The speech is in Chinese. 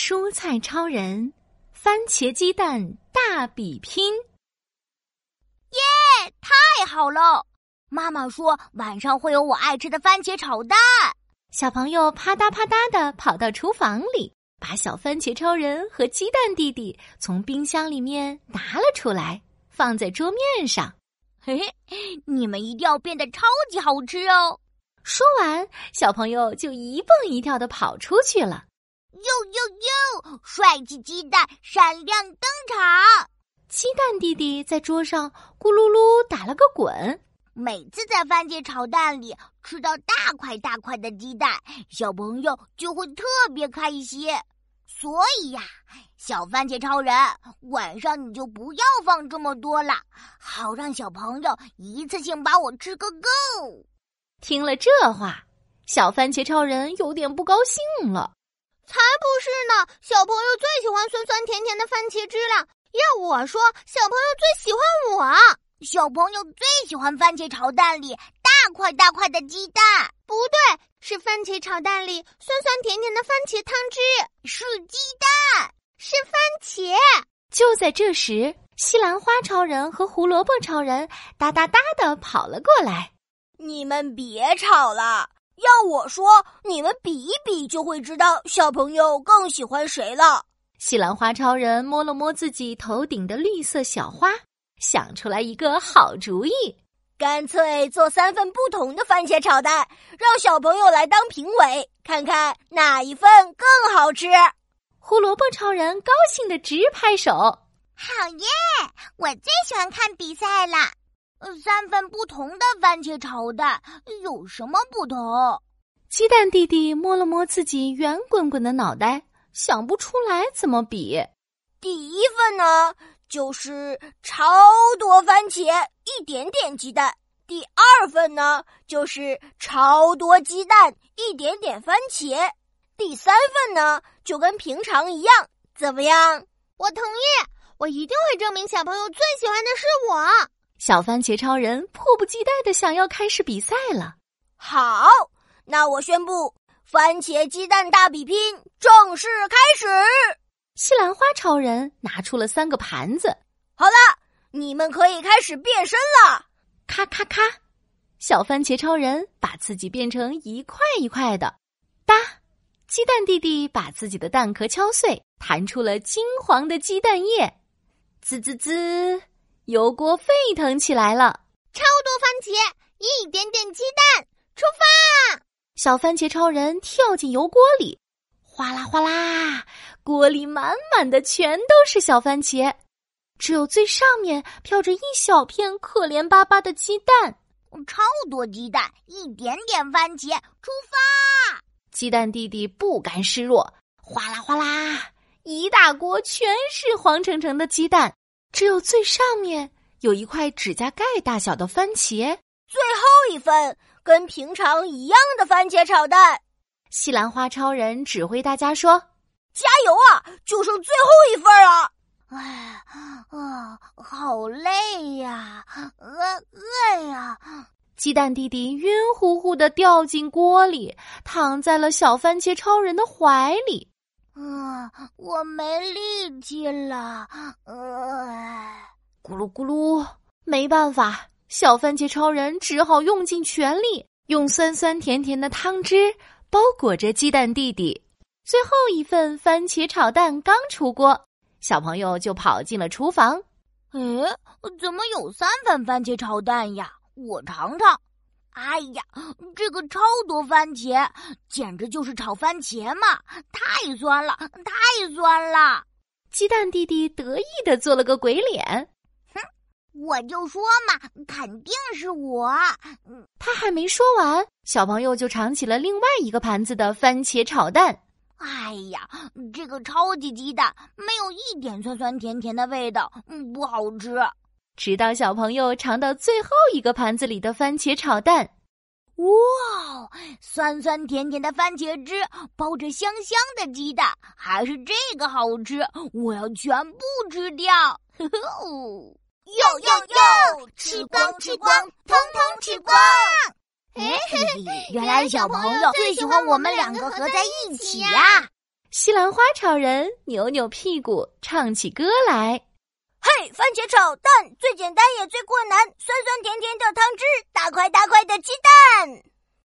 蔬菜超人，番茄鸡蛋大比拼！耶，太好了！妈妈说晚上会有我爱吃的番茄炒蛋。小朋友啪嗒啪嗒的跑到厨房里，把小番茄超人和鸡蛋弟弟从冰箱里面拿了出来，放在桌面上。嘿嘿，你们一定要变得超级好吃哦！说完，小朋友就一蹦一跳的跑出去了。哟哟哟！帅气鸡蛋闪亮登场！鸡蛋弟弟在桌上咕噜噜打了个滚。每次在番茄炒蛋里吃到大块大块的鸡蛋，小朋友就会特别开心。所以呀，小番茄超人，晚上你就不要放这么多了，好让小朋友一次性把我吃个够。听了这话，小番茄超人有点不高兴了。才不是呢！小朋友最喜欢酸酸甜甜的番茄汁了。要我说，小朋友最喜欢我。小朋友最喜欢番茄炒蛋里大块大块的鸡蛋。不对，是番茄炒蛋里酸酸甜甜的番茄汤汁。是鸡蛋，是番茄。就在这时，西兰花超人和胡萝卜超人哒哒哒的跑了过来。你们别吵了。要我说，你们比一比就会知道小朋友更喜欢谁了。西兰花超人摸了摸自己头顶的绿色小花，想出来一个好主意：干脆做三份不同的番茄炒蛋，让小朋友来当评委，看看哪一份更好吃。胡萝卜超人高兴的直拍手：“好耶！我最喜欢看比赛了。”三份不同的番茄炒蛋有什么不同？鸡蛋弟弟摸了摸自己圆滚滚的脑袋，想不出来怎么比。第一份呢，就是超多番茄，一点点鸡蛋；第二份呢，就是超多鸡蛋，一点点番茄；第三份呢，就跟平常一样，怎么样？我同意，我一定会证明小朋友最喜欢的是我。小番茄超人迫不及待的想要开始比赛了。好，那我宣布，番茄鸡蛋大比拼正式开始。西兰花超人拿出了三个盘子。好了，你们可以开始变身了。咔咔咔，小番茄超人把自己变成一块一块的。哒，鸡蛋弟弟把自己的蛋壳敲碎，弹出了金黄的鸡蛋液。滋滋滋。油锅沸腾起来了，超多番茄，一点点鸡蛋，出发！小番茄超人跳进油锅里，哗啦哗啦，锅里满满的全都是小番茄，只有最上面飘着一小片可怜巴巴的鸡蛋。超多鸡蛋，一点点番茄，出发！鸡蛋弟弟不甘示弱，哗啦哗啦，一大锅全是黄澄澄的鸡蛋。只有最上面有一块指甲盖大小的番茄，最后一份跟平常一样的番茄炒蛋。西兰花超人指挥大家说：“加油啊！就剩最后一份了。”哎，啊，好累呀，饿饿呀！鸡蛋弟弟晕乎乎的掉进锅里，躺在了小番茄超人的怀里。啊，我没力气了，呃，咕噜咕噜，没办法，小番茄超人只好用尽全力，用酸酸甜甜的汤汁包裹着鸡蛋弟弟。最后一份番茄炒蛋刚出锅，小朋友就跑进了厨房。哎，怎么有三份番茄炒蛋呀？我尝尝。哎呀，这个超多番茄，简直就是炒番茄嘛！太酸了，太酸了！鸡蛋弟弟得意的做了个鬼脸，哼，我就说嘛，肯定是我。他还没说完，小朋友就尝起了另外一个盘子的番茄炒蛋。哎呀，这个超级鸡蛋没有一点酸酸甜甜的味道，嗯，不好吃。直到小朋友尝到最后一个盘子里的番茄炒蛋，哇，酸酸甜甜的番茄汁包着香香的鸡蛋，还是这个好吃！我要全部吃掉！哟哟哟，吃光吃光，通通吃光！嘿嘿嘿，原来小朋友最喜欢我们两个合在一起呀！西兰花炒人扭扭屁股，唱起歌来：“嘿番茄炒蛋最简单也最困难酸酸甜甜的汤汁大块大块的鸡蛋。